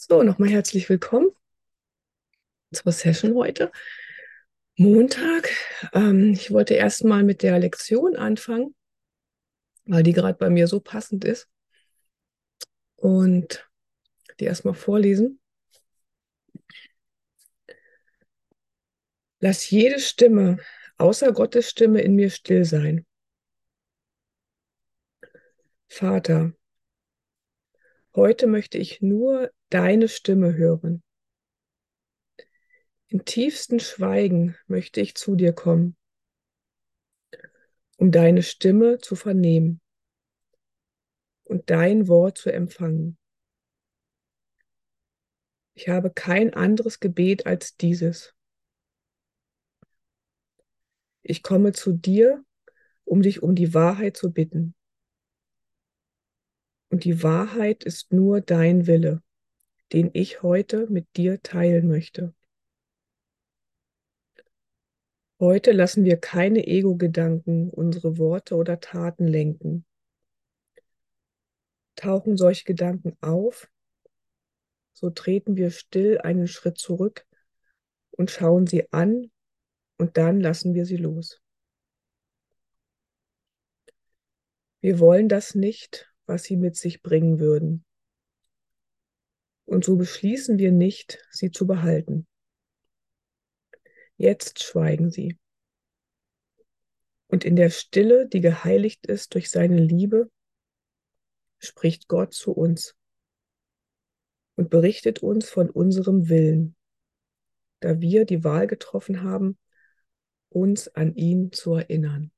So, nochmal herzlich willkommen zur Session heute. Montag. Ähm, ich wollte erstmal mit der Lektion anfangen, weil die gerade bei mir so passend ist. Und die erstmal vorlesen. Lass jede Stimme außer Gottes Stimme in mir still sein. Vater, heute möchte ich nur deine Stimme hören. Im tiefsten Schweigen möchte ich zu dir kommen, um deine Stimme zu vernehmen und dein Wort zu empfangen. Ich habe kein anderes Gebet als dieses. Ich komme zu dir, um dich um die Wahrheit zu bitten. Und die Wahrheit ist nur dein Wille den ich heute mit dir teilen möchte. Heute lassen wir keine Ego-Gedanken unsere Worte oder Taten lenken. Tauchen solche Gedanken auf, so treten wir still einen Schritt zurück und schauen sie an und dann lassen wir sie los. Wir wollen das nicht, was sie mit sich bringen würden und so beschließen wir nicht, sie zu behalten. Jetzt schweigen sie. Und in der Stille, die geheiligt ist durch seine Liebe, spricht Gott zu uns und berichtet uns von unserem Willen, da wir die Wahl getroffen haben, uns an ihn zu erinnern.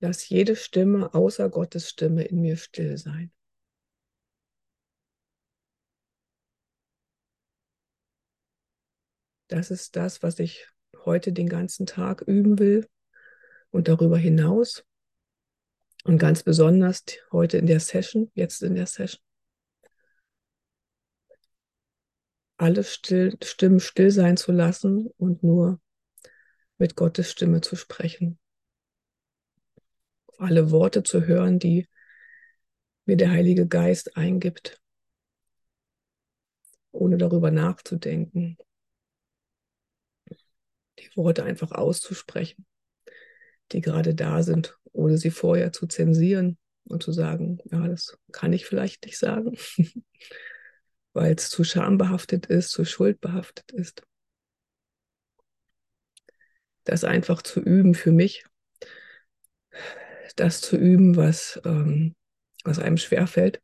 Lass jede Stimme außer Gottes Stimme in mir still sein. Das ist das, was ich heute den ganzen Tag üben will und darüber hinaus. Und ganz besonders heute in der Session, jetzt in der Session. Alle still, Stimmen still sein zu lassen und nur mit Gottes Stimme zu sprechen alle Worte zu hören, die mir der Heilige Geist eingibt, ohne darüber nachzudenken. Die Worte einfach auszusprechen, die gerade da sind, ohne sie vorher zu zensieren und zu sagen, ja, das kann ich vielleicht nicht sagen, weil es zu schambehaftet ist, zu schuldbehaftet ist. Das einfach zu üben für mich, das zu üben, was, ähm, was einem schwerfällt.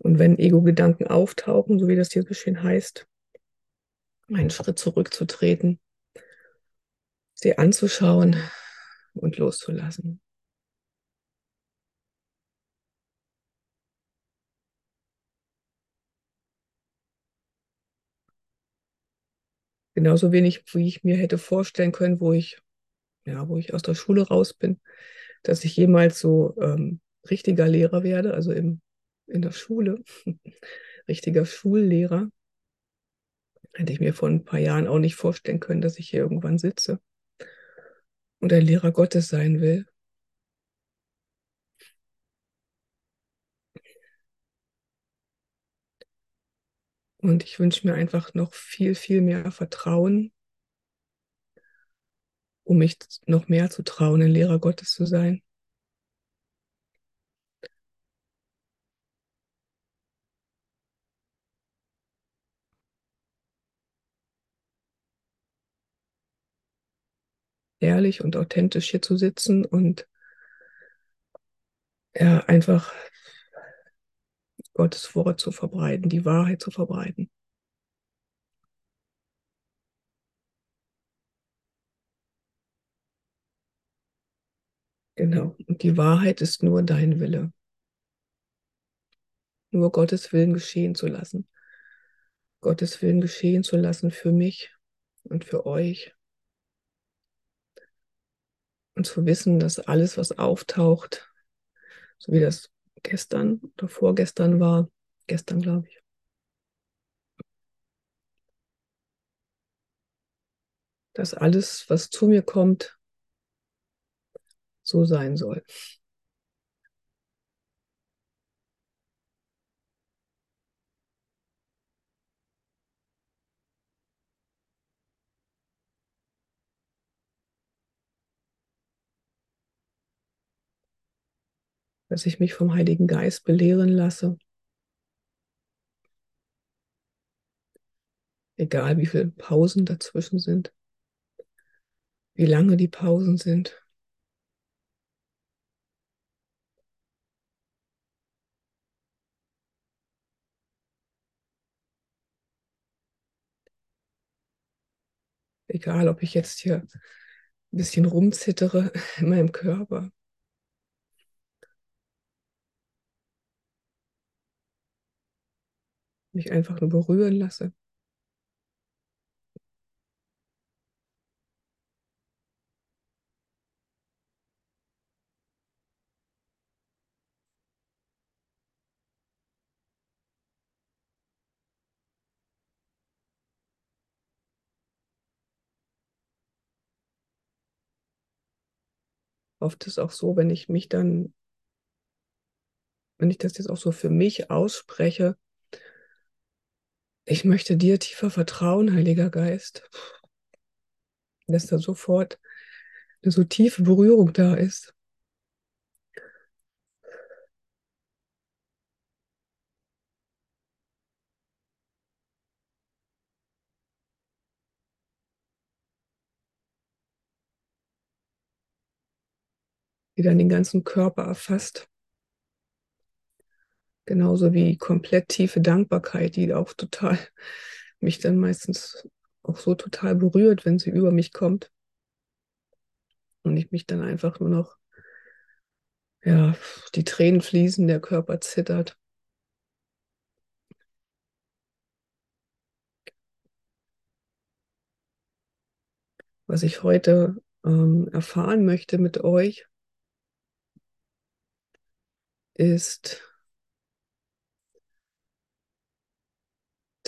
Und wenn Ego-Gedanken auftauchen, so wie das hier schön heißt, einen Schritt zurückzutreten, sie anzuschauen und loszulassen. Genauso wenig, wie ich mir hätte vorstellen können, wo ich, ja, wo ich aus der Schule raus bin, dass ich jemals so ähm, richtiger Lehrer werde, also im, in der Schule, richtiger Schullehrer. Hätte ich mir vor ein paar Jahren auch nicht vorstellen können, dass ich hier irgendwann sitze und ein Lehrer Gottes sein will. Und ich wünsche mir einfach noch viel, viel mehr Vertrauen, um mich noch mehr zu trauen, ein Lehrer Gottes zu sein. Ehrlich und authentisch hier zu sitzen und ja, einfach Gottes Wort zu verbreiten, die Wahrheit zu verbreiten. Genau. Und die Wahrheit ist nur dein Wille. Nur Gottes Willen geschehen zu lassen. Gottes Willen geschehen zu lassen für mich und für euch. Und zu wissen, dass alles, was auftaucht, so wie das gestern oder vorgestern war. Gestern, glaube ich. Dass alles, was zu mir kommt, so sein soll. Dass ich mich vom Heiligen Geist belehren lasse. Egal wie viele Pausen dazwischen sind, wie lange die Pausen sind. Egal, ob ich jetzt hier ein bisschen rumzittere in meinem Körper. Mich einfach nur berühren lasse. Oft ist auch so, wenn ich mich dann, wenn ich das jetzt auch so für mich ausspreche, ich möchte dir tiefer vertrauen, Heiliger Geist, dass da sofort eine so tiefe Berührung da ist. die dann den ganzen Körper erfasst. Genauso wie komplett tiefe Dankbarkeit, die auch total mich dann meistens auch so total berührt, wenn sie über mich kommt. Und ich mich dann einfach nur noch, ja, die Tränen fließen, der Körper zittert. Was ich heute ähm, erfahren möchte mit euch, ist,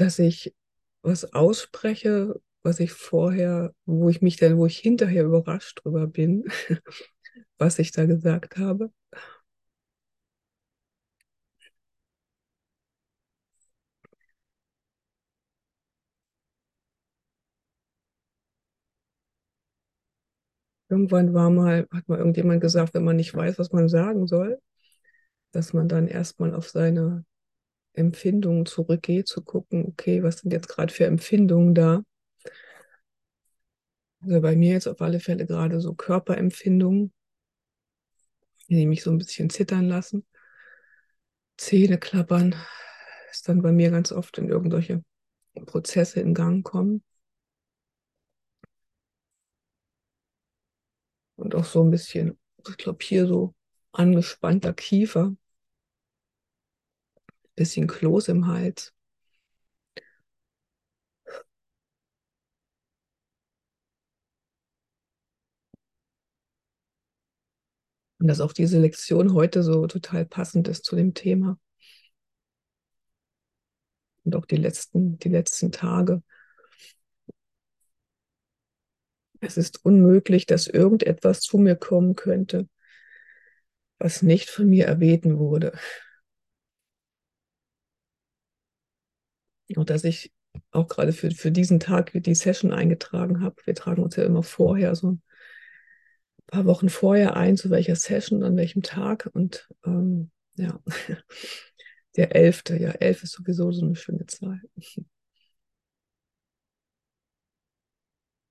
dass ich was ausspreche, was ich vorher, wo ich mich dann, wo ich hinterher überrascht drüber bin, was ich da gesagt habe. Irgendwann war mal, hat mal irgendjemand gesagt, wenn man nicht weiß, was man sagen soll, dass man dann erstmal auf seine Empfindungen zurückgehe, zu gucken, okay, was sind jetzt gerade für Empfindungen da? Also bei mir jetzt auf alle Fälle gerade so Körperempfindungen, die mich so ein bisschen zittern lassen. Zähne klappern, ist dann bei mir ganz oft in irgendwelche Prozesse in Gang kommen. Und auch so ein bisschen, ich glaube, hier so angespannter Kiefer bisschen Kloß im Hals. Und dass auch diese Lektion heute so total passend ist zu dem Thema. Und auch die letzten, die letzten Tage. Es ist unmöglich, dass irgendetwas zu mir kommen könnte, was nicht von mir erbeten wurde. Und dass ich auch gerade für, für diesen Tag die Session eingetragen habe. Wir tragen uns ja immer vorher, so ein paar Wochen vorher ein, zu welcher Session, an welchem Tag. Und ähm, ja, der elfte, ja, elf ist sowieso so eine schöne Zahl.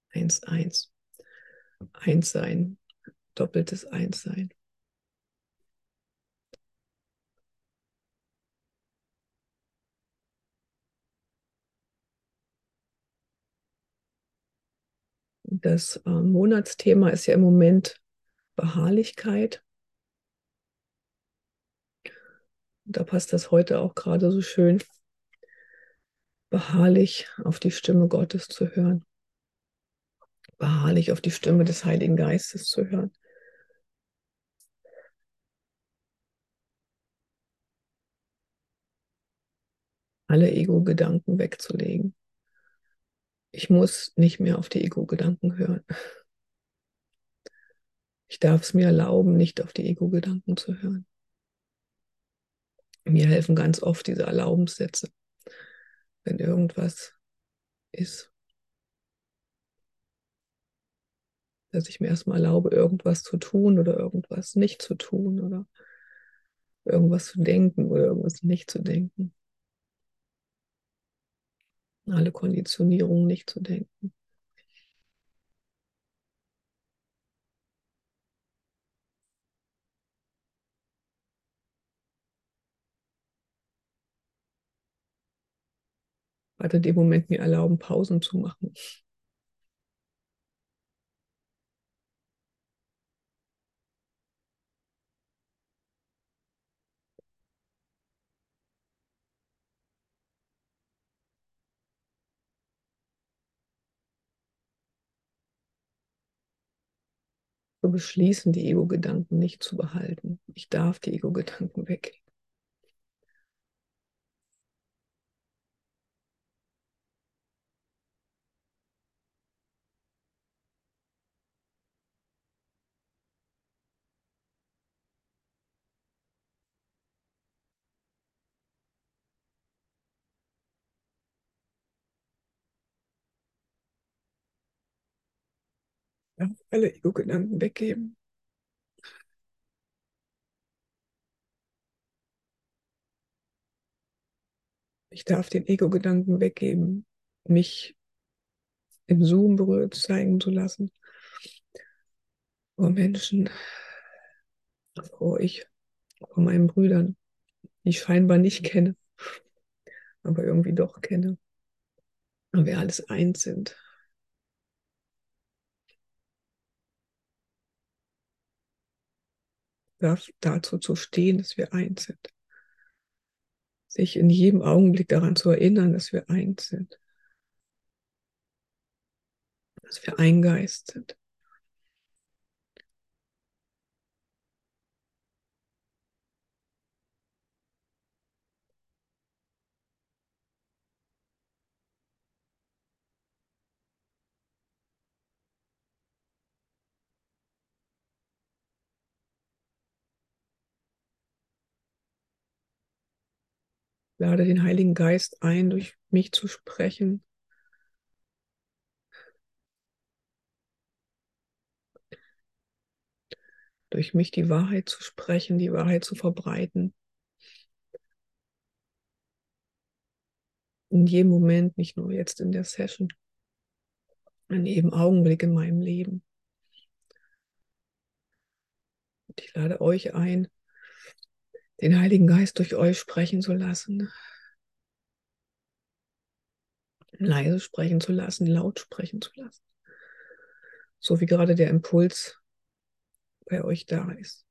Eins, eins. Eins sein, doppeltes Eins sein. Das äh, Monatsthema ist ja im Moment Beharrlichkeit. Da passt das heute auch gerade so schön, beharrlich auf die Stimme Gottes zu hören, beharrlich auf die Stimme des Heiligen Geistes zu hören. Alle Ego-Gedanken wegzulegen Ich muss nicht mehr auf die Ego-Gedanken hören. Ich darf es mir erlauben, nicht auf die Ego-Gedanken zu hören. Mir helfen ganz oft diese Erlaubenssätze, wenn irgendwas ist, dass ich mir erstmal erlaube, irgendwas zu tun oder irgendwas nicht zu tun oder irgendwas zu denken oder irgendwas nicht zu denken. Alle Konditionierungen nicht zu denken. Warte dem Moment mir erlauben, Pausen zu machen. Beschließen, die Ego-Gedanken nicht zu behalten. Ich darf die Ego-Gedanken weg. Darf alle Ego-Gedanken weggeben. Ich darf den Ego-Gedanken weggeben, mich im Zoom berührt zeigen zu lassen. Vor Menschen, vor ich, vor meinen Brüdern, die ich scheinbar nicht kenne, aber irgendwie doch kenne. Und wir alles eins sind. Dazu zu stehen, dass wir eins sind. Sich in jedem Augenblick daran zu erinnern, dass wir eins sind. Dass wir ein Geist sind. Lade den Heiligen Geist ein, durch mich zu sprechen. Durch mich die Wahrheit zu sprechen, die Wahrheit zu verbreiten. In jedem Moment, nicht nur jetzt in der Session, in jedem Augenblick in meinem Leben. Und ich lade euch ein, den Heiligen Geist durch euch sprechen zu lassen. Leise sprechen zu lassen, laut sprechen zu lassen. So wie gerade der Impuls bei euch da ist.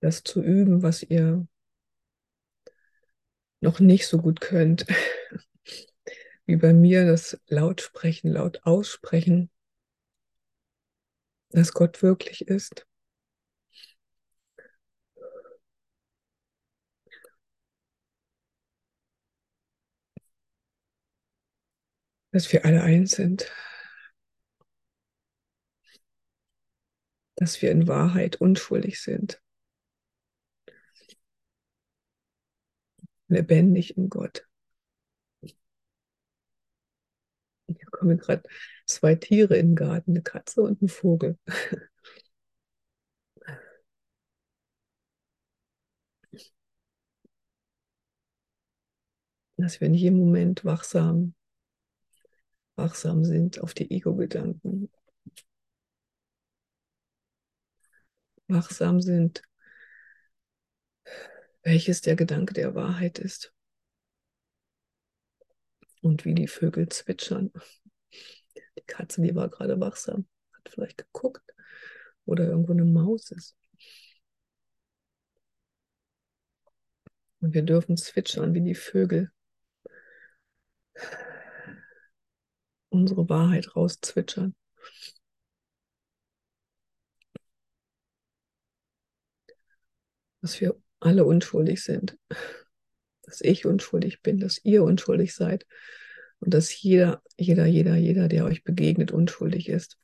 Das zu üben, was ihr noch nicht so gut könnt, wie bei mir, das laut sprechen, laut aussprechen, dass Gott wirklich ist. Dass wir alle eins sind. Dass wir in Wahrheit unschuldig sind. Lebendig in Gott. Hier kommen gerade zwei Tiere in den Garten, eine Katze und ein Vogel. Dass wir in jedem Moment wachsam, wachsam sind auf die Ego-Gedanken. Wachsam sind welches der Gedanke der Wahrheit ist und wie die Vögel zwitschern. Die Katze, die war gerade wachsam, hat vielleicht geguckt oder irgendwo eine Maus ist. Und wir dürfen zwitschern wie die Vögel. Unsere Wahrheit rauszwitschern. Dass wir alle unschuldig sind, dass ich unschuldig bin, dass ihr unschuldig seid und dass jeder, jeder, jeder, jeder, der euch begegnet, unschuldig ist.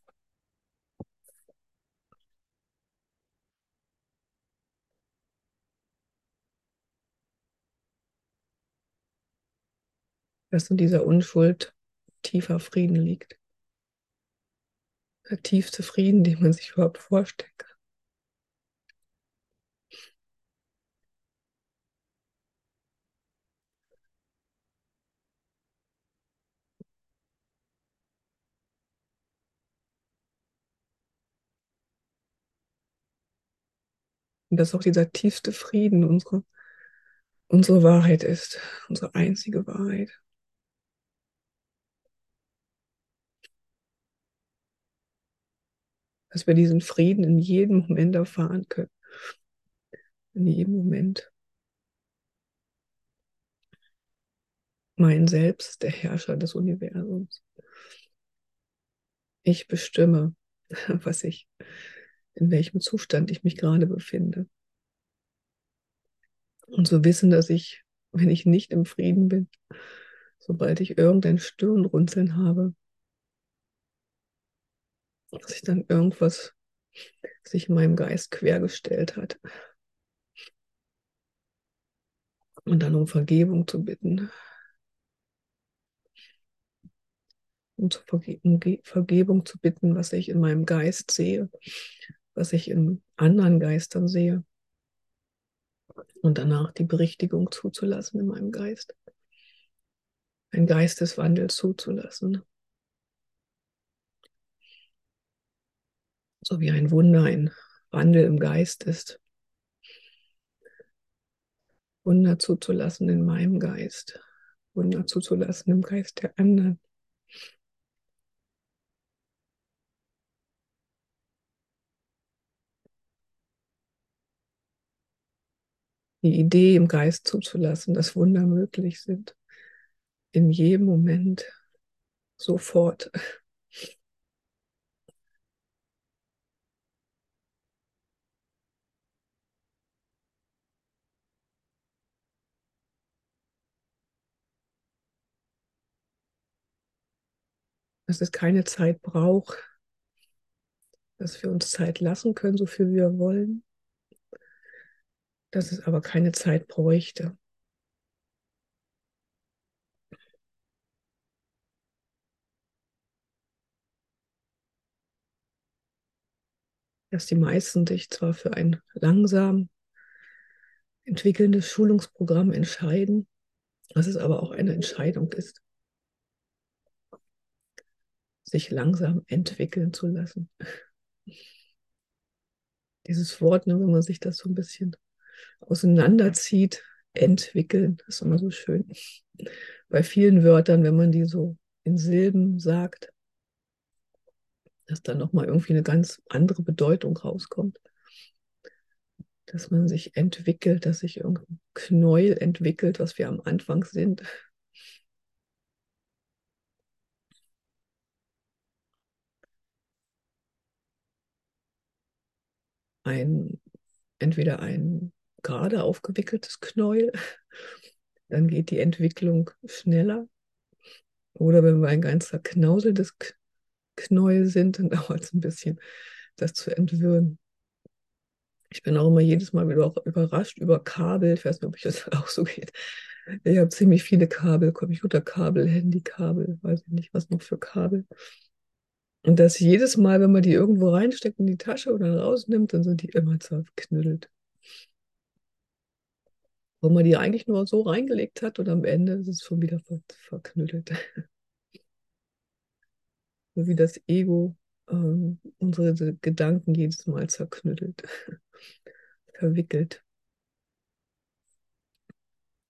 Dass in dieser Unschuld tiefer Frieden liegt. Der tiefste Frieden, den man sich überhaupt vorstellen kann. Und dass auch dieser tiefste Frieden unsere, unsere Wahrheit ist, unsere einzige Wahrheit. Dass wir diesen Frieden in jedem Moment erfahren können. In jedem Moment. Mein Selbst, der Herrscher des Universums. Ich bestimme, was ich in welchem Zustand ich mich gerade befinde. Und zu wissen, dass ich, wenn ich nicht im Frieden bin, sobald ich irgendein Stirnrunzeln habe, dass sich dann irgendwas sich in meinem Geist quergestellt hat. Und dann um Vergebung zu bitten. Um, Verge um Vergebung zu bitten, was ich in meinem Geist sehe, was ich in anderen Geistern sehe. Und danach die Berichtigung zuzulassen in meinem Geist. Ein Geisteswandel zuzulassen. So wie ein Wunder, ein Wandel im Geist ist. Wunder zuzulassen in meinem Geist. Wunder zuzulassen im Geist der anderen. Die Idee im Geist zuzulassen, dass Wunder möglich sind. In jedem Moment, sofort. Dass es keine Zeit braucht, dass wir uns Zeit lassen können, so viel wir wollen dass es aber keine Zeit bräuchte. Dass die meisten sich zwar für ein langsam entwickelndes Schulungsprogramm entscheiden, dass es aber auch eine Entscheidung ist, sich langsam entwickeln zu lassen. Dieses Wort, ne, wenn man sich das so ein bisschen auseinanderzieht, entwickeln. Das ist immer so schön. Bei vielen Wörtern, wenn man die so in Silben sagt, dass dann nochmal irgendwie eine ganz andere Bedeutung rauskommt. Dass man sich entwickelt, dass sich irgendein Knäuel entwickelt, was wir am Anfang sind. Ein, entweder ein gerade aufgewickeltes Knäuel, dann geht die Entwicklung schneller. Oder wenn wir ein ganz zerknauseltes Knäuel sind, dann dauert es ein bisschen, das zu entwirren. Ich bin auch immer jedes Mal wieder auch überrascht über Kabel. Ich weiß nicht, ob ich das auch so geht. Ich habe ziemlich viele Kabel, Computerkabel, Handykabel, weiß ich nicht, was noch für Kabel. Und dass jedes Mal, wenn man die irgendwo reinsteckt in die Tasche oder rausnimmt, dann sind die immer zerknüttelt wo man die eigentlich nur so reingelegt hat und am Ende ist es schon wieder ver verknüttelt. so wie das Ego ähm, unsere Gedanken jedes Mal zerknüttelt, verwickelt.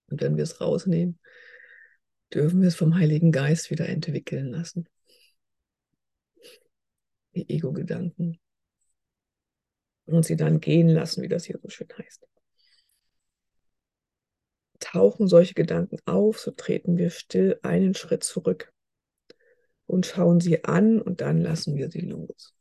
Und wenn wir es rausnehmen, dürfen wir es vom Heiligen Geist wieder entwickeln lassen. Die Ego-Gedanken. Und sie dann gehen lassen, wie das hier so schön heißt tauchen solche Gedanken auf, so treten wir still einen Schritt zurück und schauen sie an und dann lassen wir sie los.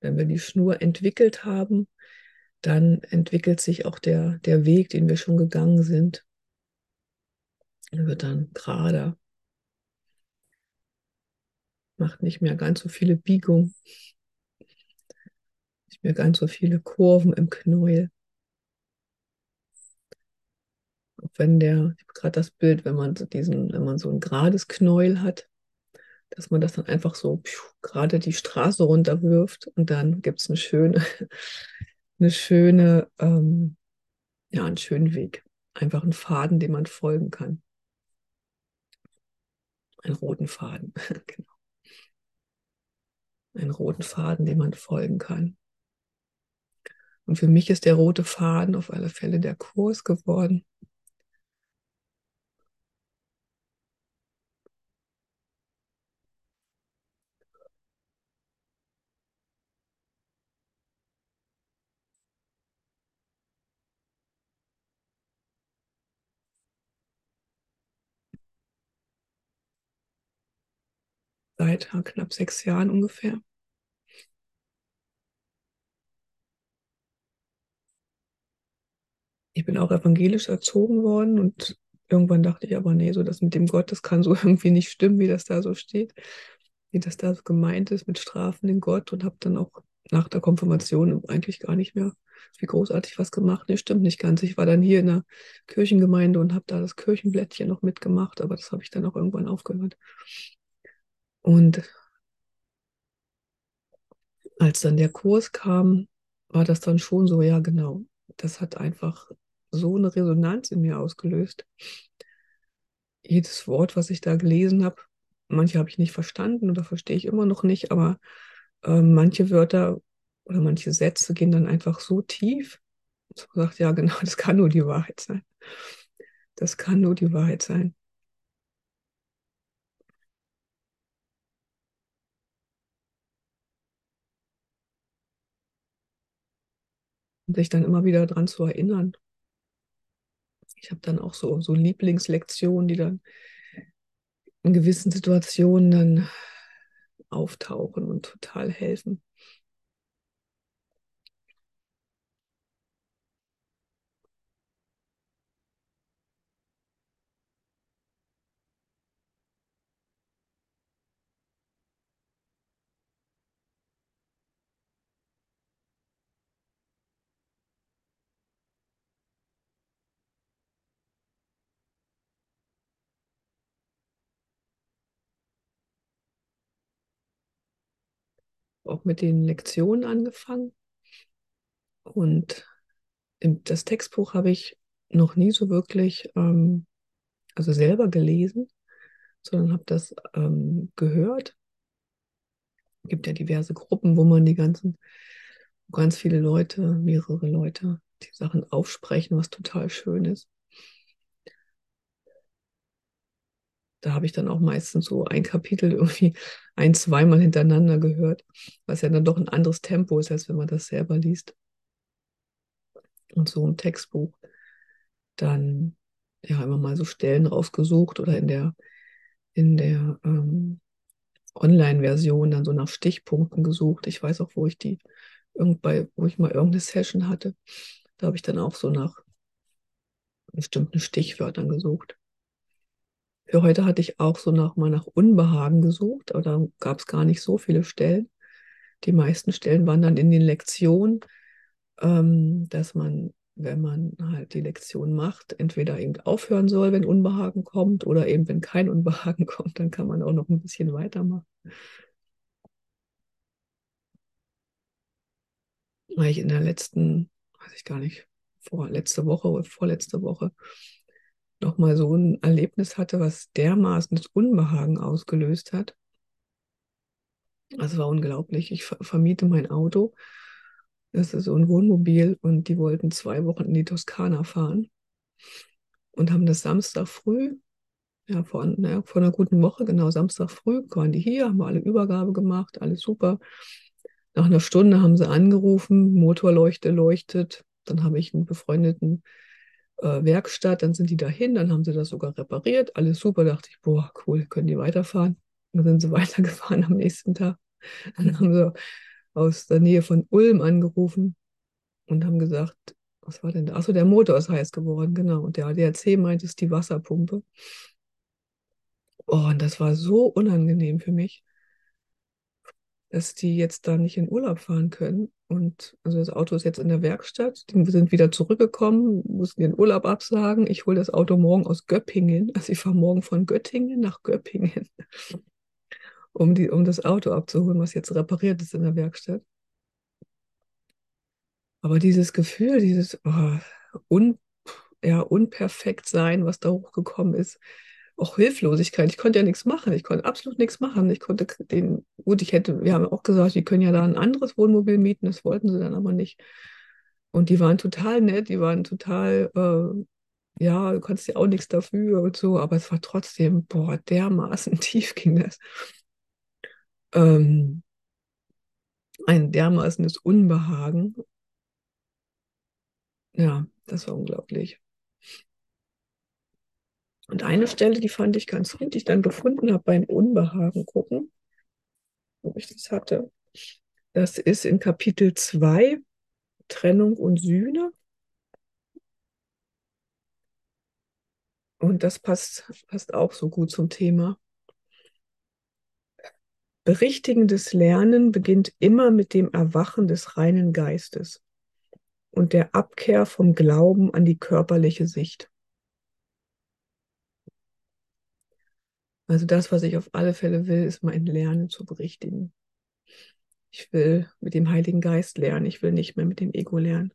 wenn wir die Schnur entwickelt haben, dann entwickelt sich auch der, der Weg, den wir schon gegangen sind. Er wird dann gerader, macht nicht mehr ganz so viele Biegungen, nicht mehr ganz so viele Kurven im Knäuel. Auch wenn der, ich habe gerade das Bild, wenn man so diesen, wenn man so ein gerades Knäuel hat, dass man das dann einfach so gerade die Straße runterwirft und dann gibt es eine schöne, eine schöne, ähm, ja, einen schönen Weg. Einfach einen Faden, dem man folgen kann. Einen roten Faden, genau. Einen roten Faden, dem man folgen kann. Und für mich ist der rote Faden auf alle Fälle der Kurs geworden. seit knapp sechs Jahren ungefähr. Ich bin auch evangelisch erzogen worden und irgendwann dachte ich aber, nee, so das mit dem Gott, das kann so irgendwie nicht stimmen, wie das da so steht, wie das da so gemeint ist mit Strafen in Gott und habe dann auch nach der Konfirmation eigentlich gar nicht mehr wie großartig was gemacht. Nee, stimmt nicht ganz. Ich war dann hier in der Kirchengemeinde und habe da das Kirchenblättchen noch mitgemacht, aber das habe ich dann auch irgendwann aufgehört. Und als dann der Kurs kam, war das dann schon so, ja genau, das hat einfach so eine Resonanz in mir ausgelöst. Jedes Wort, was ich da gelesen habe, manche habe ich nicht verstanden oder verstehe ich immer noch nicht, aber äh, manche Wörter oder manche Sätze gehen dann einfach so tief, dass man sagt, ja genau, das kann nur die Wahrheit sein. Das kann nur die Wahrheit sein. und sich dann immer wieder daran zu erinnern. Ich habe dann auch so, so Lieblingslektionen, die dann in gewissen Situationen dann auftauchen und total helfen. Auch mit den Lektionen angefangen. Und das Textbuch habe ich noch nie so wirklich, ähm, also selber gelesen, sondern habe das ähm, gehört. Es gibt ja diverse Gruppen, wo man die ganzen, ganz viele Leute, mehrere Leute, die Sachen aufsprechen, was total schön ist. Da habe ich dann auch meistens so ein Kapitel irgendwie ein, zweimal hintereinander gehört, was ja dann doch ein anderes Tempo ist, als wenn man das selber liest. Und so im Textbuch dann ja immer mal so Stellen rausgesucht oder in der, in der ähm, Online-Version dann so nach Stichpunkten gesucht. Ich weiß auch, wo ich die, irgendbei, wo ich mal irgendeine Session hatte, da habe ich dann auch so nach bestimmten Stichwörtern gesucht. Für heute hatte ich auch so nach, mal nach Unbehagen gesucht, aber da gab es gar nicht so viele Stellen. Die meisten Stellen waren dann in den Lektionen, ähm, dass man, wenn man halt die Lektion macht, entweder eben aufhören soll, wenn Unbehagen kommt, oder eben, wenn kein Unbehagen kommt, dann kann man auch noch ein bisschen weitermachen. Weil ich in der letzten, weiß ich gar nicht, vor letzte Woche oder vorletzte Woche nochmal so ein Erlebnis hatte, was dermaßen das Unbehagen ausgelöst hat. Das war unglaublich. Ich vermiete mein Auto. Das ist so ein Wohnmobil und die wollten zwei Wochen in die Toskana fahren und haben das Samstag früh, ja, vor, naja, vor einer guten Woche, genau Samstag früh, waren die hier, haben alle Übergabe gemacht, alles super. Nach einer Stunde haben sie angerufen, Motorleuchte leuchtet. Dann habe ich einen befreundeten äh, Werkstatt, dann sind die dahin, dann haben sie das sogar repariert, alles super, dachte ich, boah, cool, können die weiterfahren. Dann sind sie weitergefahren am nächsten Tag. Dann haben sie aus der Nähe von Ulm angerufen und haben gesagt, was war denn da? Achso, der Motor ist heiß geworden, genau. Und der ADAC meint, es ist die Wasserpumpe. Oh, und das war so unangenehm für mich, dass die jetzt da nicht in Urlaub fahren können. Und also das Auto ist jetzt in der Werkstatt. Die sind wieder zurückgekommen, mussten den Urlaub absagen. Ich hole das Auto morgen aus Göppingen. Also ich fahre morgen von Göttingen nach Göppingen, um, die, um das Auto abzuholen, was jetzt repariert ist in der Werkstatt. Aber dieses Gefühl, dieses oh, un, ja, unperfekt was da hochgekommen ist, auch Hilflosigkeit. Ich konnte ja nichts machen. Ich konnte absolut nichts machen. Ich konnte den, gut, ich hätte, wir haben auch gesagt, die können ja da ein anderes Wohnmobil mieten. Das wollten sie dann aber nicht. Und die waren total nett, die waren total, äh, ja, du kannst ja auch nichts dafür und so, aber es war trotzdem, boah, dermaßen tief ging das. Ähm, ein dermaßenes Unbehagen. Ja, das war unglaublich. Und eine Stelle, die fand ich ganz gut, die ich dann gefunden habe beim Unbehagen gucken, wo ich das hatte. Das ist in Kapitel 2, Trennung und Sühne. Und das passt, passt auch so gut zum Thema. Berichtigendes Lernen beginnt immer mit dem Erwachen des reinen Geistes und der Abkehr vom Glauben an die körperliche Sicht. Also das, was ich auf alle Fälle will, ist mein Lernen zu berichtigen. Ich will mit dem Heiligen Geist lernen. Ich will nicht mehr mit dem Ego lernen.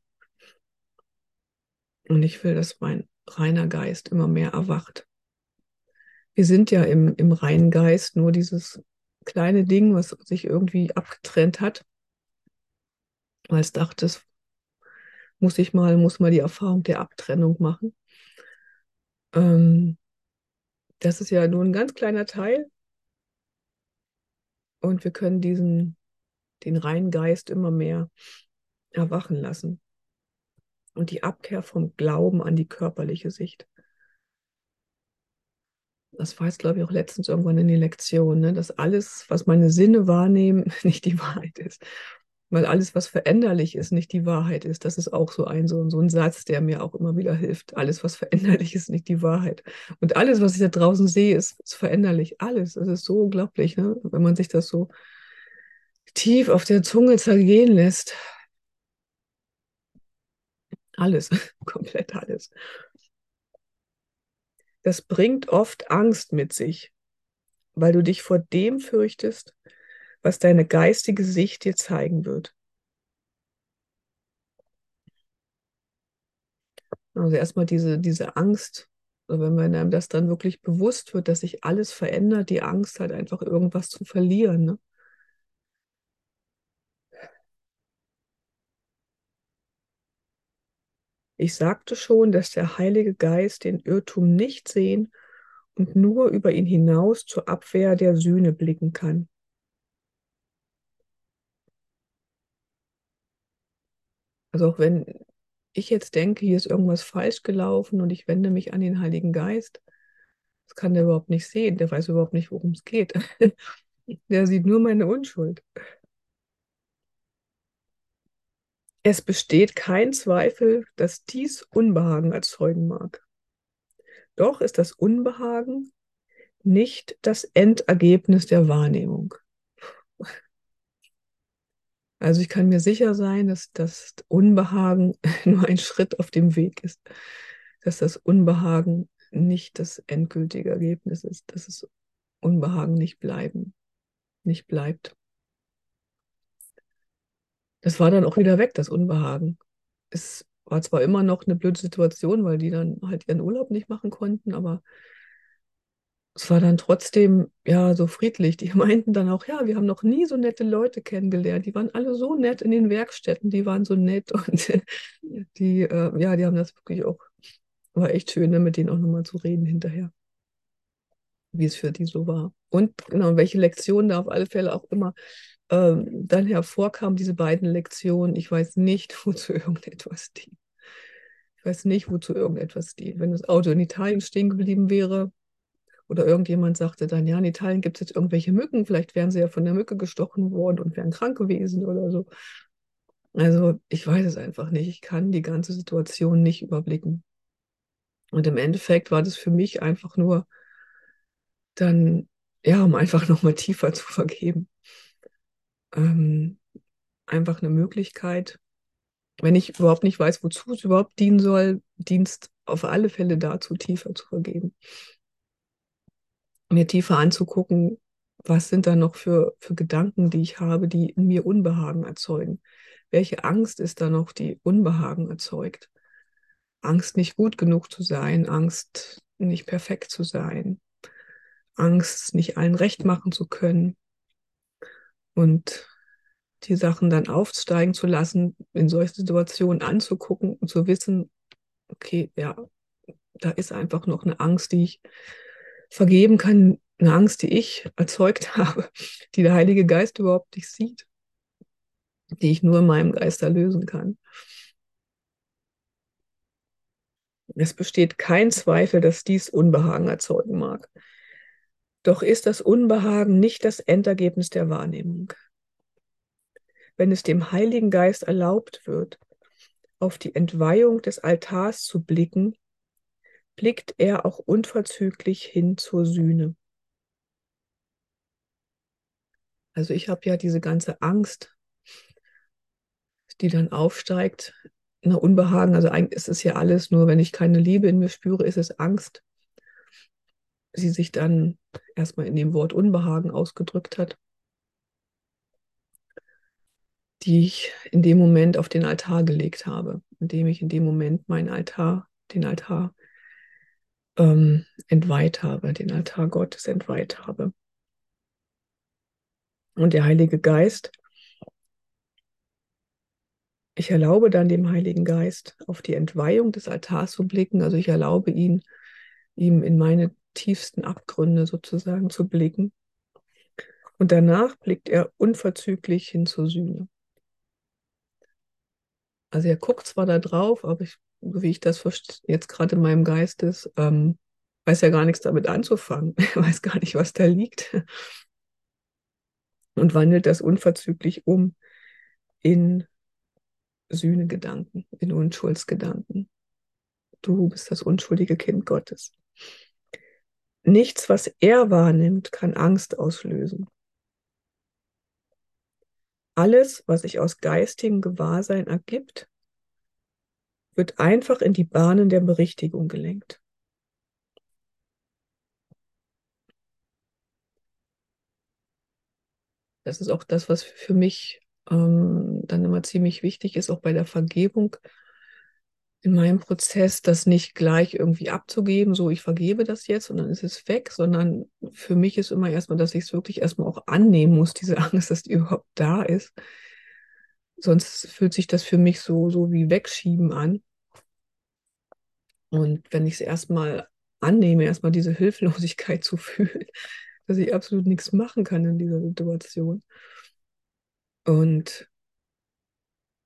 Und ich will, dass mein reiner Geist immer mehr erwacht. Wir sind ja im, im reinen Geist nur dieses kleine Ding, was sich irgendwie abgetrennt hat. Weil es dachte, es muss ich mal, muss mal die Erfahrung der Abtrennung machen. Ähm, das ist ja nur ein ganz kleiner Teil. Und wir können diesen, den reinen Geist immer mehr erwachen lassen. Und die Abkehr vom Glauben an die körperliche Sicht. Das war jetzt, glaube ich, auch letztens irgendwann in die Lektion, ne? dass alles, was meine Sinne wahrnehmen, nicht die Wahrheit ist weil alles, was veränderlich ist, nicht die Wahrheit ist. Das ist auch so ein, so, so ein Satz, der mir auch immer wieder hilft. Alles, was veränderlich ist, nicht die Wahrheit. Und alles, was ich da draußen sehe, ist, ist veränderlich. Alles. Das ist so unglaublich, ne? wenn man sich das so tief auf der Zunge zergehen lässt. Alles, komplett alles. Das bringt oft Angst mit sich, weil du dich vor dem fürchtest, was deine geistige Sicht dir zeigen wird. Also erstmal diese, diese Angst, also wenn man einem das dann wirklich bewusst wird, dass sich alles verändert, die Angst halt einfach irgendwas zu verlieren. Ne? Ich sagte schon, dass der Heilige Geist den Irrtum nicht sehen und nur über ihn hinaus zur Abwehr der Sühne blicken kann. Also auch wenn ich jetzt denke, hier ist irgendwas falsch gelaufen und ich wende mich an den Heiligen Geist, das kann der überhaupt nicht sehen. Der weiß überhaupt nicht, worum es geht. der sieht nur meine Unschuld. Es besteht kein Zweifel, dass dies Unbehagen erzeugen mag. Doch ist das Unbehagen nicht das Endergebnis der Wahrnehmung. Also ich kann mir sicher sein, dass das Unbehagen nur ein Schritt auf dem Weg ist, dass das Unbehagen nicht das endgültige Ergebnis ist, dass das Unbehagen nicht bleiben, nicht bleibt. Das war dann auch wieder weg, das Unbehagen. Es war zwar immer noch eine blöde Situation, weil die dann halt ihren Urlaub nicht machen konnten, aber es war dann trotzdem ja so friedlich. Die meinten dann auch, ja, wir haben noch nie so nette Leute kennengelernt. Die waren alle so nett in den Werkstätten, die waren so nett und die, äh, ja, die haben das wirklich auch, war echt schön, ne, mit denen auch nochmal zu reden hinterher, wie es für die so war. Und genau, welche Lektionen da auf alle Fälle auch immer ähm, dann hervorkamen, diese beiden Lektionen. Ich weiß nicht, wozu irgendetwas dient. Ich weiß nicht, wozu irgendetwas dient. Wenn das Auto in Italien stehen geblieben wäre, Oder irgendjemand sagte dann, ja, in Italien gibt es jetzt irgendwelche Mücken, vielleicht wären sie ja von der Mücke gestochen worden und wären krank gewesen oder so. Also ich weiß es einfach nicht. Ich kann die ganze Situation nicht überblicken. Und im Endeffekt war das für mich einfach nur dann, ja, um einfach nochmal tiefer zu vergeben. Ähm, einfach eine Möglichkeit, wenn ich überhaupt nicht weiß, wozu es überhaupt dienen soll, Dienst auf alle Fälle dazu, tiefer zu vergeben. Mir tiefer anzugucken, was sind da noch für, für Gedanken, die ich habe, die in mir Unbehagen erzeugen. Welche Angst ist da noch, die Unbehagen erzeugt? Angst, nicht gut genug zu sein, Angst, nicht perfekt zu sein, Angst, nicht allen recht machen zu können. Und die Sachen dann aufsteigen zu lassen, in solchen Situationen anzugucken und zu wissen, okay, ja, da ist einfach noch eine Angst, die ich vergeben kann, eine Angst, die ich erzeugt habe, die der Heilige Geist überhaupt nicht sieht, die ich nur in meinem Geist erlösen kann. Es besteht kein Zweifel, dass dies Unbehagen erzeugen mag. Doch ist das Unbehagen nicht das Endergebnis der Wahrnehmung. Wenn es dem Heiligen Geist erlaubt wird, auf die Entweihung des Altars zu blicken, blickt er auch unverzüglich hin zur Sühne. Also ich habe ja diese ganze Angst, die dann aufsteigt, eine Unbehagen. Also eigentlich ist es ja alles nur, wenn ich keine Liebe in mir spüre, ist es Angst, sie sich dann erstmal in dem Wort Unbehagen ausgedrückt hat, die ich in dem Moment auf den Altar gelegt habe, indem ich in dem Moment meinen Altar, den Altar ähm, entweiht habe, den Altar Gottes entweiht habe. Und der Heilige Geist, ich erlaube dann dem Heiligen Geist auf die Entweihung des Altars zu blicken, also ich erlaube ihn, ihm in meine tiefsten Abgründe sozusagen zu blicken. Und danach blickt er unverzüglich hin zur Sühne. Also er guckt zwar da drauf, aber ich, wie ich das jetzt gerade in meinem Geist ist, ähm, weiß ja gar nichts damit anzufangen. Weiß gar nicht, was da liegt. Und wandelt das unverzüglich um in Sühnegedanken, in Unschuldsgedanken. Du bist das unschuldige Kind Gottes. Nichts, was er wahrnimmt, kann Angst auslösen. Alles, was sich aus geistigem Gewahrsein ergibt, wird einfach in die Bahnen der Berichtigung gelenkt. Das ist auch das, was für mich ähm, dann immer ziemlich wichtig ist, auch bei der Vergebung in meinem Prozess, das nicht gleich irgendwie abzugeben, so ich vergebe das jetzt und dann ist es weg, sondern für mich ist immer erstmal, dass ich es wirklich erstmal auch annehmen muss, diese Angst, dass die überhaupt da ist. Sonst fühlt sich das für mich so, so wie Wegschieben an. Und wenn ich es erstmal annehme, erstmal diese Hilflosigkeit zu fühlen, dass ich absolut nichts machen kann in dieser Situation. Und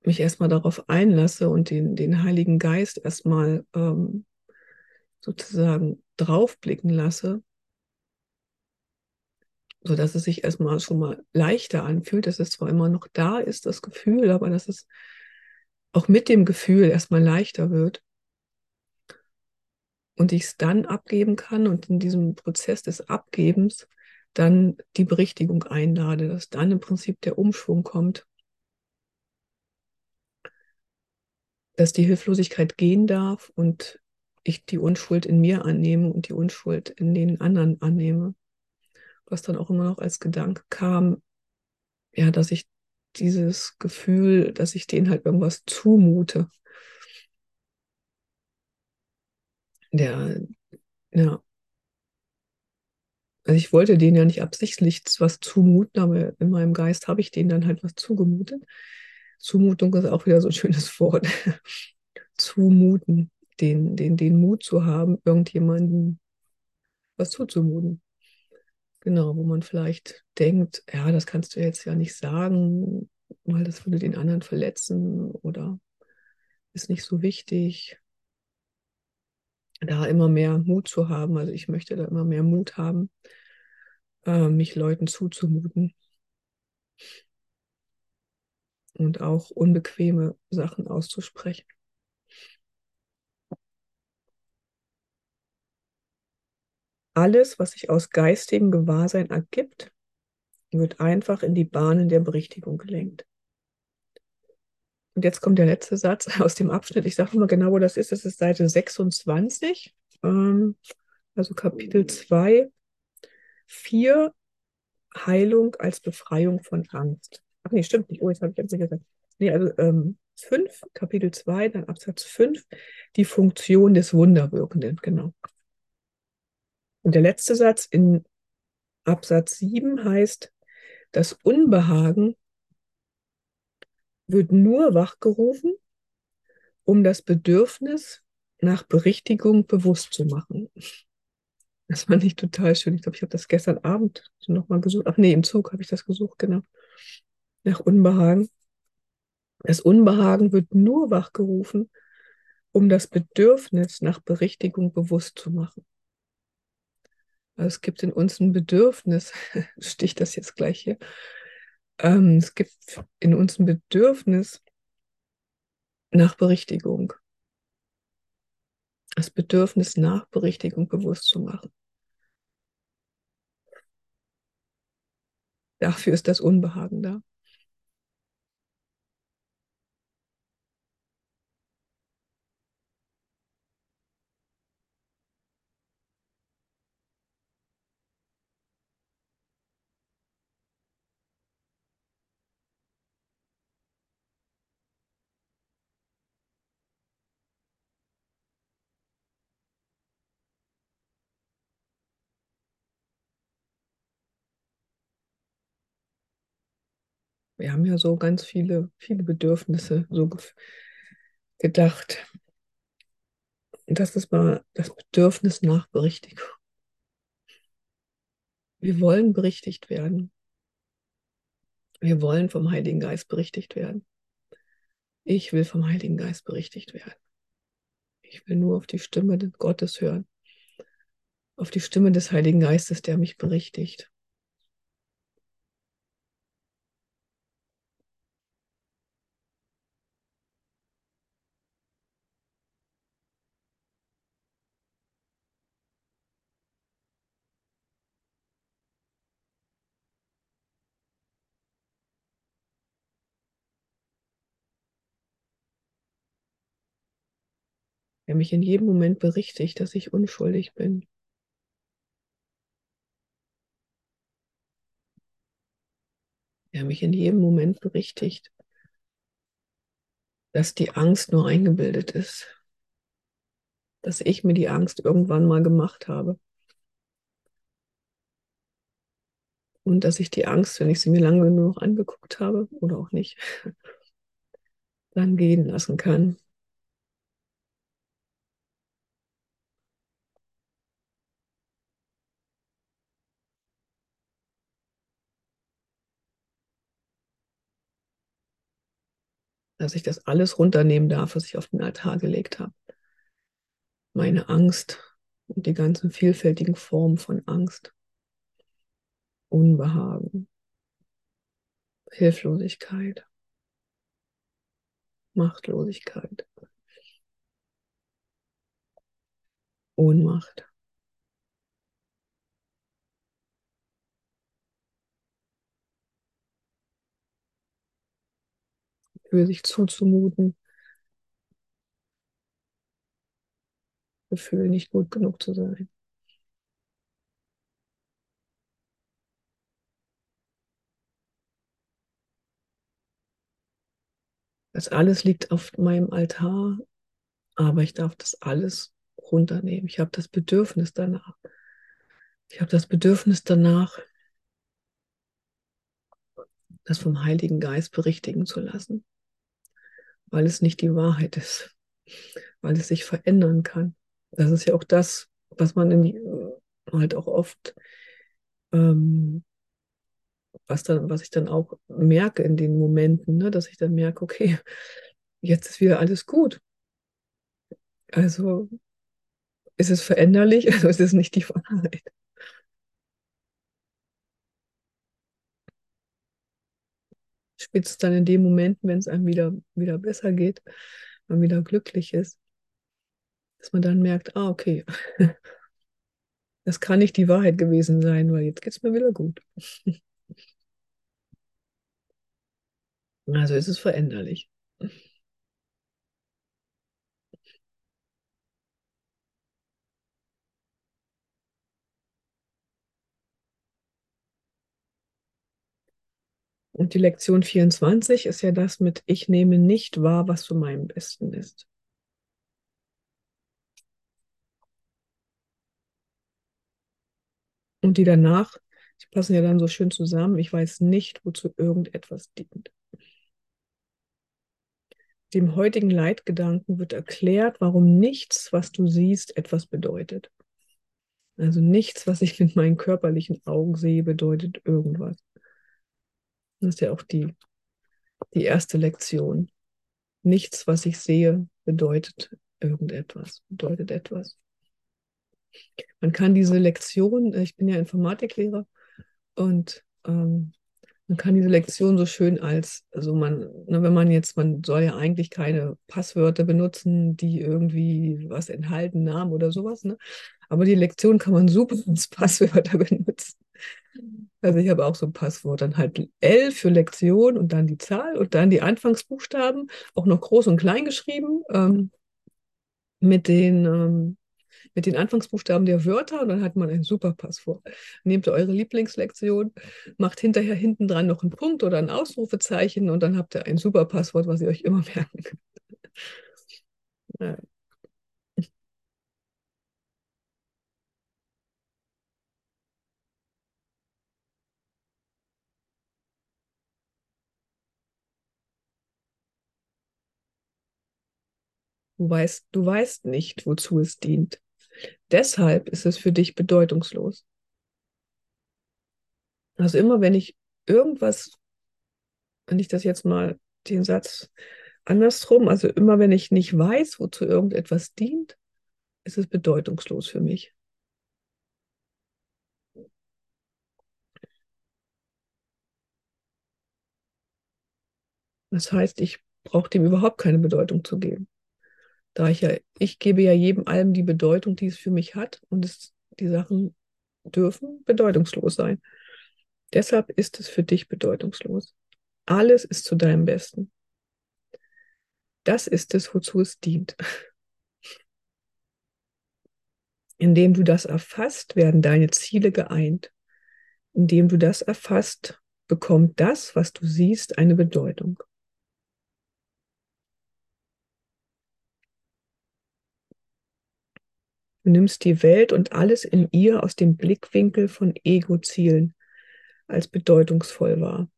mich erstmal darauf einlasse und den, den Heiligen Geist erstmal ähm, sozusagen draufblicken lasse, sodass es sich erstmal schon mal leichter anfühlt, dass es zwar immer noch da ist, das Gefühl, aber dass es auch mit dem Gefühl erstmal leichter wird und ich es dann abgeben kann und in diesem Prozess des Abgebens dann die Berichtigung einlade, dass dann im Prinzip der Umschwung kommt dass die Hilflosigkeit gehen darf und ich die Unschuld in mir annehme und die Unschuld in den anderen annehme. Was dann auch immer noch als Gedanke kam, ja, dass ich dieses Gefühl, dass ich denen halt irgendwas zumute. Der, ja. Also ich wollte denen ja nicht absichtlich was zumuten, aber in meinem Geist habe ich denen dann halt was zugemutet. Zumutung ist auch wieder so ein schönes Wort. Zumuten, den, den, den Mut zu haben, irgendjemandem was zuzumuten. Genau, wo man vielleicht denkt, ja, das kannst du jetzt ja nicht sagen, weil das würde den anderen verletzen oder ist nicht so wichtig. da immer mehr Mut zu haben. Also ich möchte da immer mehr Mut haben, äh, mich Leuten zuzumuten. Und auch unbequeme Sachen auszusprechen. Alles, was sich aus geistigem Gewahrsein ergibt, wird einfach in die Bahnen der Berichtigung gelenkt. Und jetzt kommt der letzte Satz aus dem Abschnitt. Ich sage mal genau, wo das ist. Das ist Seite 26, ähm, also Kapitel 2, 4, Heilung als Befreiung von Angst. Ach nee, stimmt nicht. Oh, jetzt habe ich jetzt nicht gesagt. Nee, also ähm, 5, Kapitel 2, dann Absatz 5, die Funktion des Wunderwirkenden, genau. Und der letzte Satz in Absatz 7 heißt, das Unbehagen wird nur wachgerufen, um das Bedürfnis nach Berichtigung bewusst zu machen. Das fand ich total schön. Ich glaube, ich habe das gestern Abend nochmal gesucht. Ach nee, im Zug habe ich das gesucht, genau. Nach Unbehagen. Das Unbehagen wird nur wachgerufen, um das Bedürfnis nach Berichtigung bewusst zu machen. Es gibt in uns ein Bedürfnis, sticht das jetzt gleich hier, ähm, es gibt in uns ein Bedürfnis nach Berichtigung. Das Bedürfnis nach Berichtigung bewusst zu machen. Dafür ist das Unbehagen da. Wir haben ja so ganz viele, viele Bedürfnisse so gedacht. Das ist mal das Bedürfnis nach Berichtigung. Wir wollen berichtigt werden. Wir wollen vom Heiligen Geist berichtigt werden. Ich will vom Heiligen Geist berichtigt werden. Ich will nur auf die Stimme des Gottes hören. Auf die Stimme des Heiligen Geistes, der mich berichtigt. Der mich in jedem Moment berichtigt, dass ich unschuldig bin. Der mich in jedem Moment berichtigt, dass die Angst nur eingebildet ist, dass ich mir die Angst irgendwann mal gemacht habe. Und dass ich die Angst, wenn ich sie mir lange genug angeguckt habe oder auch nicht, dann gehen lassen kann. Dass ich das alles runternehmen darf, was ich auf den Altar gelegt habe. Meine Angst und die ganzen vielfältigen Formen von Angst, Unbehagen, Hilflosigkeit, Machtlosigkeit, Ohnmacht. Für sich zuzumuten. Gefühl, nicht gut genug zu sein. Das alles liegt auf meinem Altar, aber ich darf das alles runternehmen. Ich habe das Bedürfnis danach. Ich habe das Bedürfnis danach, das vom Heiligen Geist berichtigen zu lassen weil es nicht die Wahrheit ist, weil es sich verändern kann. Das ist ja auch das, was man die, halt auch oft, ähm, was dann, was ich dann auch merke in den Momenten, ne, dass ich dann merke, okay, jetzt ist wieder alles gut. Also ist es veränderlich, also ist es nicht die Wahrheit. Spitzt dann in den Momenten, wenn es einem wieder, wieder besser geht, man wieder glücklich ist, dass man dann merkt, ah, okay, das kann nicht die Wahrheit gewesen sein, weil jetzt geht es mir wieder gut. Also ist es veränderlich. Und die Lektion 24 ist ja das mit, ich nehme nicht wahr, was zu meinem Besten ist. Und die danach, die passen ja dann so schön zusammen, ich weiß nicht, wozu irgendetwas dient. Dem heutigen Leitgedanken wird erklärt, warum nichts, was du siehst, etwas bedeutet. Also nichts, was ich mit meinen körperlichen Augen sehe, bedeutet irgendwas. Das ist ja auch die, die erste Lektion. Nichts, was ich sehe, bedeutet irgendetwas, bedeutet etwas. Man kann diese Lektion, ich bin ja Informatiklehrer und ähm, man kann diese Lektion so schön als, also man, ne, wenn man jetzt, man soll ja eigentlich keine Passwörter benutzen, die irgendwie was enthalten, Namen oder sowas, ne? Aber die Lektion kann man super als Passwörter benutzen. Also ich habe auch so ein Passwort, dann halt L für Lektion und dann die Zahl und dann die Anfangsbuchstaben, auch noch groß und klein geschrieben, ähm, mit den, ähm, mit den Anfangsbuchstaben der Wörter und dann hat man ein super Passwort. Nehmt eure Lieblingslektion, macht hinterher hinten dran noch einen Punkt oder ein Ausrufezeichen und dann habt ihr ein super Passwort, was ihr euch immer merken könnt. Ja. Du weißt, du weißt nicht, wozu es dient. Deshalb ist es für dich bedeutungslos. Also immer wenn ich irgendwas, wenn ich das jetzt mal den Satz andersrum, also immer wenn ich nicht weiß, wozu irgendetwas dient, ist es bedeutungslos für mich. Das heißt, ich brauche dem überhaupt keine Bedeutung zu geben. Da ich ja, ich gebe ja jedem allem die Bedeutung, die es für mich hat und es, die Sachen dürfen bedeutungslos sein. Deshalb ist es für dich bedeutungslos. Alles ist zu deinem Besten. Das ist es, wozu es dient. Indem du das erfasst, werden deine Ziele geeint. Indem du das erfasst, bekommt das, was du siehst, eine Bedeutung. Du nimmst die Welt und alles in ihr aus dem Blickwinkel von Ego-Zielen als bedeutungsvoll wahr.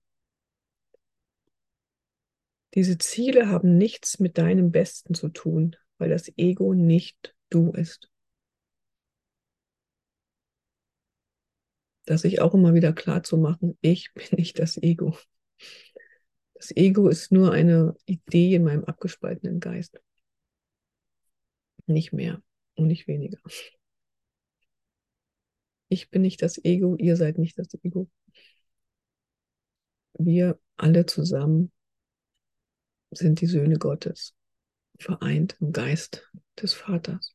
Diese Ziele haben nichts mit deinem Besten zu tun, weil das Ego nicht du ist. Das sich auch immer wieder klar zu machen, ich bin nicht das Ego. Das Ego ist nur eine Idee in meinem abgespaltenen Geist. Nicht mehr und nicht weniger. Ich bin nicht das Ego, ihr seid nicht das Ego. Wir alle zusammen sind die Söhne Gottes, vereint im Geist des Vaters.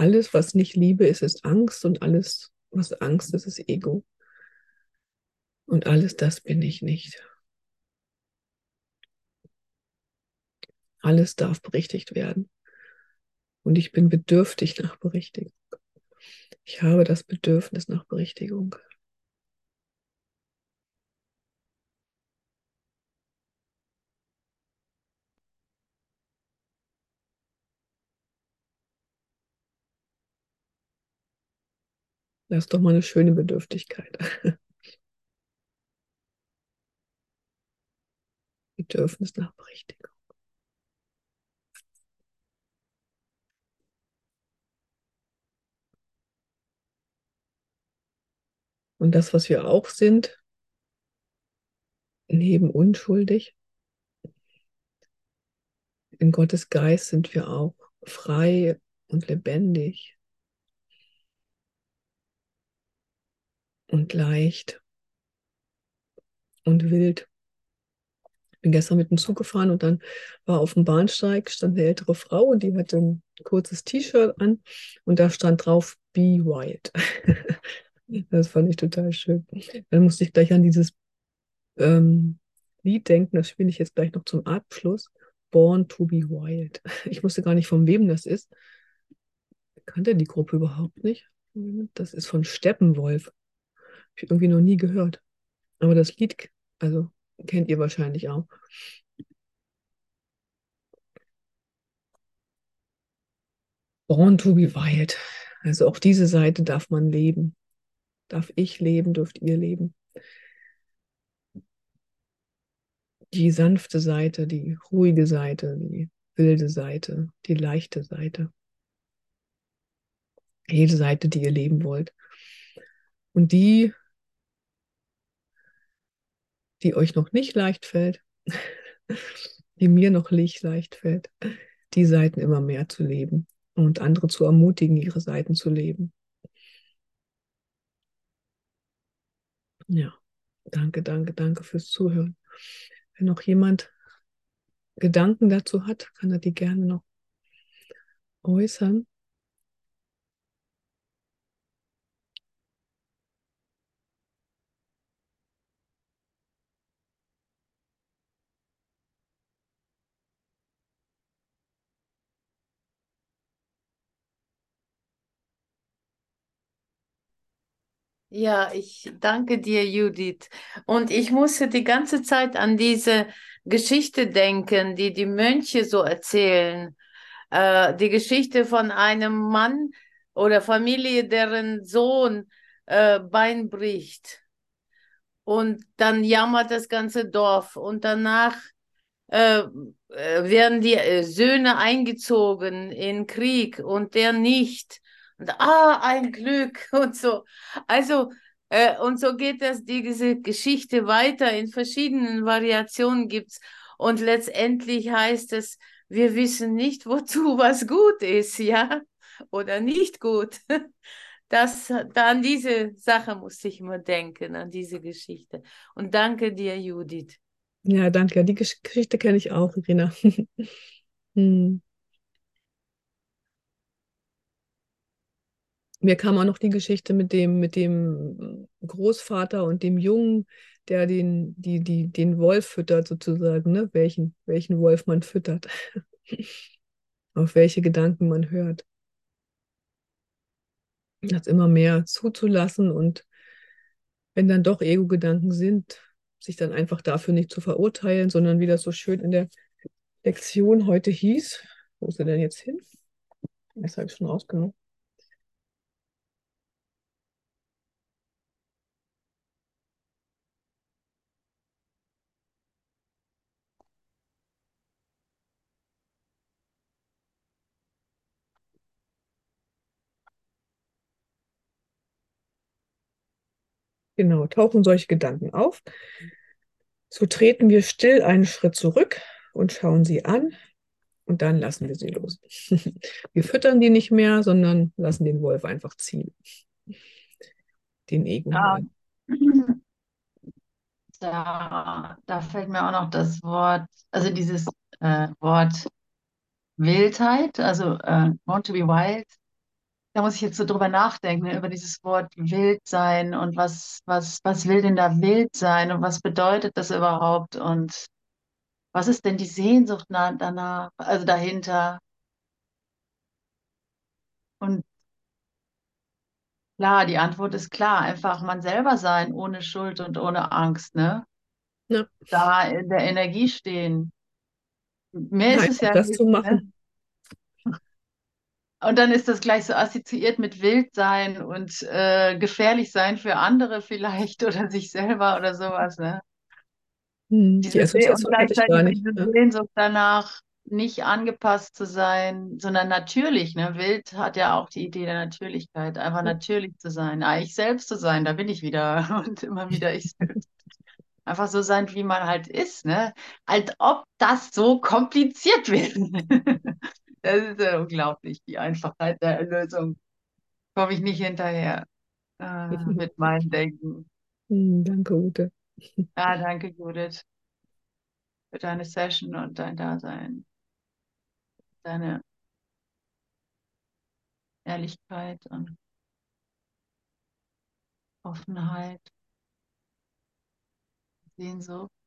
Alles, was nicht Liebe ist, ist Angst und alles, was Angst ist, ist Ego. Und alles das bin ich nicht. Alles darf berichtigt werden. Und ich bin bedürftig nach Berichtigung. Ich habe das Bedürfnis nach Berichtigung. Das ist doch mal eine schöne Bedürftigkeit. Bedürfnis nach Berichtigung. Und das, was wir auch sind, neben unschuldig, in Gottes Geist sind wir auch frei und lebendig. Und leicht und wild. Ich bin gestern mit dem Zug gefahren und dann war auf dem Bahnsteig stand eine ältere Frau und die hatte ein kurzes T-Shirt an und da stand drauf Be Wild. das fand ich total schön. Dann musste ich gleich an dieses ähm, Lied denken, das spiele ich jetzt gleich noch zum Abschluss. Born to be Wild. Ich wusste gar nicht, von wem das ist. Kannte die Gruppe überhaupt nicht. Das ist von Steppenwolf. Ich irgendwie noch nie gehört. Aber das Lied, also kennt ihr wahrscheinlich auch. Born to be Wild. Also auch diese Seite darf man leben. Darf ich leben, dürft ihr leben. die sanfte Seite, die ruhige Seite, die wilde Seite, die leichte Seite. Jede Seite, die ihr leben wollt. Und die, die euch noch nicht leicht fällt, die mir noch nicht leicht fällt, die Seiten immer mehr zu leben und andere zu ermutigen, ihre Seiten zu leben. Ja, danke, danke, danke fürs Zuhören. Wenn noch jemand Gedanken dazu hat, kann er die gerne noch äußern. Ja, ich danke dir, Judith. Und ich musste die ganze Zeit an diese Geschichte denken, die die Mönche so erzählen. Äh, die Geschichte von einem Mann oder Familie, deren Sohn äh, Bein bricht. Und dann jammert das ganze Dorf. Und danach äh, äh werden die äh, Söhne eingezogen in Krieg und der nicht. Und ah, ein Glück und so. Also, äh, und so geht das, diese Geschichte weiter. In verschiedenen Variationen gibt es. Und letztendlich heißt es, wir wissen nicht, wozu was gut ist, ja, oder nicht gut. Das, da an diese Sache musste ich immer denken, an diese Geschichte. Und danke dir, Judith. Ja, danke. Die Geschichte kenne ich auch, Irina. hm. Mir kam auch noch die Geschichte mit dem, mit dem Großvater und dem Jungen, der den, die, die, den Wolf füttert, sozusagen, ne? Welchen, welchen Wolf man füttert. Auf welche Gedanken man hört. Das immer mehr zuzulassen und wenn dann doch Ego-Gedanken sind, sich dann einfach dafür nicht zu verurteilen, sondern wie das so schön in der Lektion heute hieß. Wo ist er denn jetzt hin? Das habe ich schon rausgenommen. Genau, tauchen solche Gedanken auf. So treten wir still einen Schritt zurück und schauen sie an und dann lassen wir sie los. wir füttern die nicht mehr, sondern lassen den Wolf einfach ziehen. Den ego ja. Da, da fällt mir auch noch das Wort, also dieses äh, Wort Wildheit, also äh, want to be wild, da muss ich jetzt so drüber nachdenken, ne, über dieses Wort wild sein und was, was, was will denn da wild sein und was bedeutet das überhaupt und was ist denn die Sehnsucht danach, also dahinter? Und klar, die Antwort ist klar, einfach man selber sein, ohne Schuld und ohne Angst, ne? Ja. Da in der Energie stehen. Mehr ist es ja das nicht, zu machen. Ne? Und dann ist das gleich so assoziiert mit Wildsein und äh, gefährlich sein für andere vielleicht oder sich selber oder sowas, ne? Hm, die Assoziation und hatte ich gar gleichzeitig nicht. diese Ja. Sehnsucht danach, nicht angepasst zu sein, sondern natürlich. Ne? Wild hat ja auch die Idee der Natürlichkeit, einfach natürlich zu sein, ah, ich selbst zu sein, da bin ich wieder und immer wieder ich selbst. Einfach so sein, wie man halt ist, ne? Als ob das so kompliziert wäre. Das ist ja unglaublich, die Einfachheit der Lösung. Komme ich nicht hinterher äh, mit meinem Denken. Hm, danke, Ute. Ja, danke, Judith, für deine Session und dein Dasein. Deine Ehrlichkeit und Offenheit, Sehnsucht.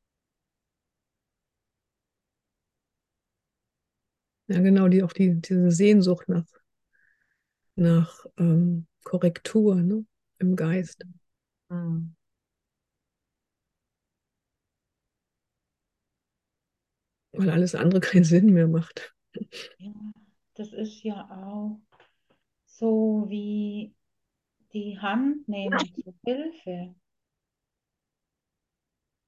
Ja, genau, die auch die, diese Sehnsucht nach, nach ähm, Korrektur ne, im Geist. Hm. Weil alles andere keinen Sinn mehr macht. Ja, das ist ja auch so wie die Hand nehmen zur Hilfe.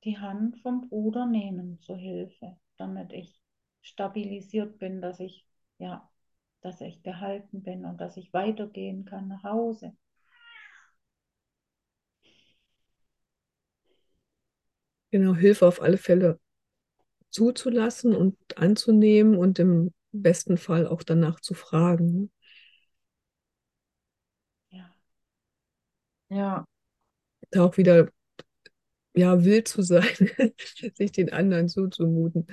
Die Hand vom Bruder nehmen zur Hilfe, damit ich stabilisiert bin, dass ich, ja, dass ich gehalten bin und dass ich weitergehen kann nach Hause. Genau, Hilfe auf alle Fälle zuzulassen und anzunehmen und im besten Fall auch danach zu fragen. ne? Ja, Ja, Da auch wieder ja, wild zu sein, sich den anderen zuzumuten.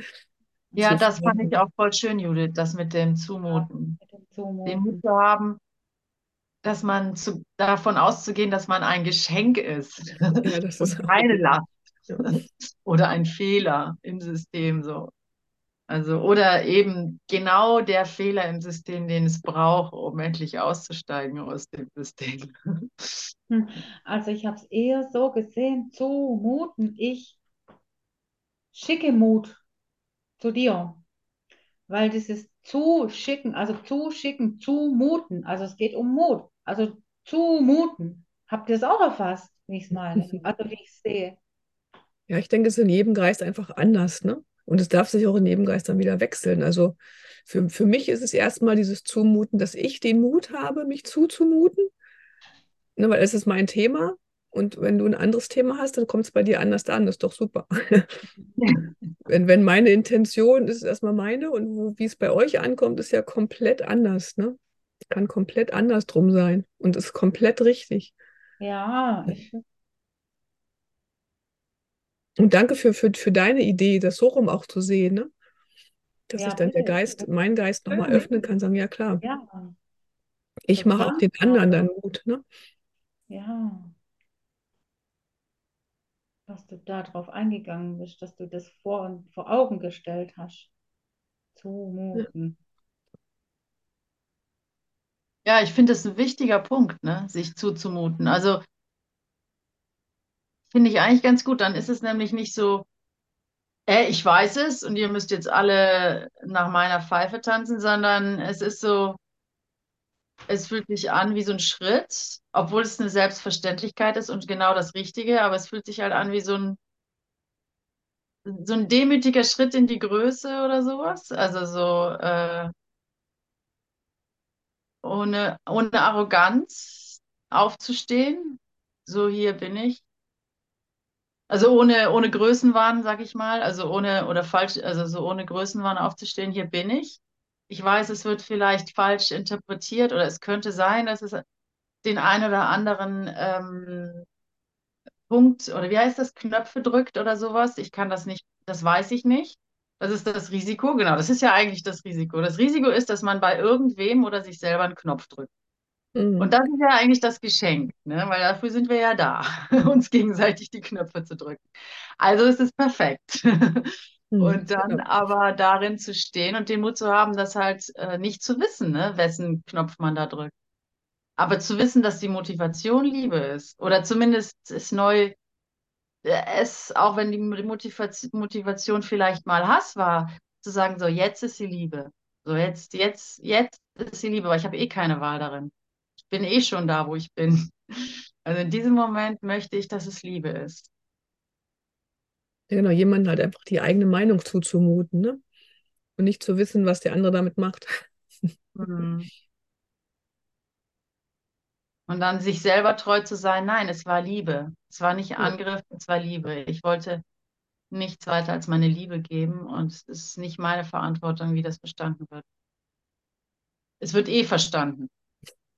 Ja, das fand fragen. ich auch voll schön, Judith, das mit dem Zumuten. mit dem Den Mut Zumuten. zu haben, dass man zu, davon auszugehen, dass man ein Geschenk ist Ja, das ist keine. Last Ja. oder ein Fehler im System so. Also, oder eben genau der Fehler im System, den es braucht, um endlich auszusteigen aus dem System. Hm, Also ich habe es eher so gesehen, zumuten. Ich schicke Mut zu dir, weil dieses zuschicken, also zuschicken, zumuten, also es geht um Mut, also zumuten. Habt ihr es auch erfasst, wie ich es meine? Also wie ich es sehe. Ja, ich denke, es ist in jedem Geist einfach anders, ne? Und es darf sich auch in jedem Geist dann wieder wechseln. Also für, für mich ist es erstmal dieses Zumuten, dass ich den Mut habe, mich zuzumuten, ne, weil es ist mein Thema. Und wenn du ein anderes Thema hast, dann kommt es bei dir anders an. Das ist doch super. Wenn, wenn meine Intention ist, ist erstmal meine und wie es bei euch ankommt, ist ja komplett anders, ne? Kann komplett anders drum sein und ist komplett richtig. Ja, ich, Und danke für, für, für deine Idee, das so rum auch zu sehen, ne? Dass ja, sich dann der. Geist, mein Geist nochmal öffnen kann, sagen, ja klar, Ja, ich mache auch den anderen dann Mut, ne? ja. Dass du darauf eingegangen bist, dass du das vor, vor Augen gestellt hast. Zumuten. Ja, ich finde das ein wichtiger Punkt, ne, sich zuzumuten. Also finde ich eigentlich ganz gut. Dann ist es nämlich nicht so, äh, ich weiß es und ihr müsst jetzt alle nach meiner Pfeife tanzen, sondern es ist so, es fühlt sich an wie so ein Schritt, obwohl es eine Selbstverständlichkeit ist und genau das Richtige, aber es fühlt sich halt an wie so ein, so ein demütiger Schritt in die Größe oder sowas. Also so äh, ohne, ohne Arroganz aufzustehen. So, hier bin ich. Also ohne, ohne Größenwahn, sag ich mal, also ohne oder falsch, also so ohne Größenwahn aufzustehen, hier bin ich. Ich weiß, es wird vielleicht falsch interpretiert oder es könnte sein, dass es den einen oder anderen ähm, Punkt oder wie heißt das, Knöpfe drückt oder sowas. Ich kann das nicht, das weiß ich nicht. Das ist das Risiko, genau, das ist ja eigentlich das Risiko. Das Risiko ist, dass man bei irgendwem oder sich selber einen Knopf drückt. Mhm. Und das ist ja eigentlich das Geschenk, ne? Weil dafür sind wir ja da, uns gegenseitig die Knöpfe zu drücken. Also ist es perfekt. Mhm, Und dann genau. aber darin zu stehen und den Mut zu haben, das halt äh, nicht zu wissen, ne? Wessen Knopf man da drückt. Aber zu wissen, dass die Motivation Liebe ist. Oder zumindest ist neu, äh, es, auch wenn die Motivation, Motivation vielleicht mal Hass war, zu sagen, so jetzt ist sie Liebe. So jetzt, jetzt, jetzt ist sie Liebe, weil ich habe eh keine Wahl darin. Ich bin eh schon da, wo ich bin. Also in diesem Moment möchte ich, dass es Liebe ist. Ja, genau, jemandem halt einfach die eigene Meinung zuzumuten, ne? Und nicht zu wissen, was der andere damit macht. Mhm. Und dann sich selber treu zu sein, nein, es war Liebe. Es war nicht Angriff, es war Liebe. Ich wollte nichts weiter als meine Liebe geben und es ist nicht meine Verantwortung, wie das verstanden wird. Es wird eh verstanden.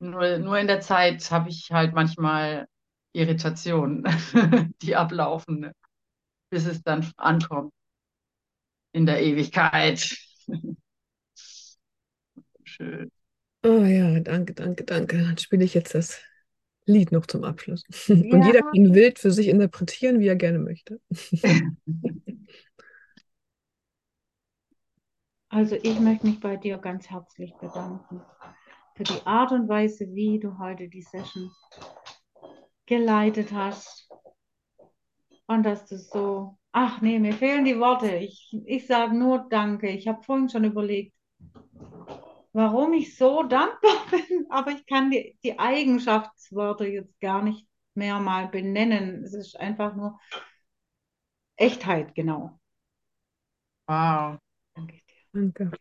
Nur, nur in der Zeit habe ich halt manchmal Irritationen, die ablaufen, ne? Bis es dann ankommt in der Ewigkeit. Schön. Oh ja, danke, danke, danke. Dann spiele ich jetzt das Lied noch zum Abschluss. Und jeder kann wild für sich interpretieren, wie er gerne möchte. Also ich möchte mich bei dir ganz herzlich bedanken für die Art und Weise, wie du heute die Session geleitet hast. Und dass du so, ach nee, mir fehlen die Worte. Ich, ich sage nur Danke. Ich habe vorhin schon überlegt, warum ich so dankbar bin, aber ich kann die, die Eigenschaftswörter jetzt gar nicht mehr mal benennen. Es ist einfach nur Echtheit, genau. Wow. Danke dir. Danke.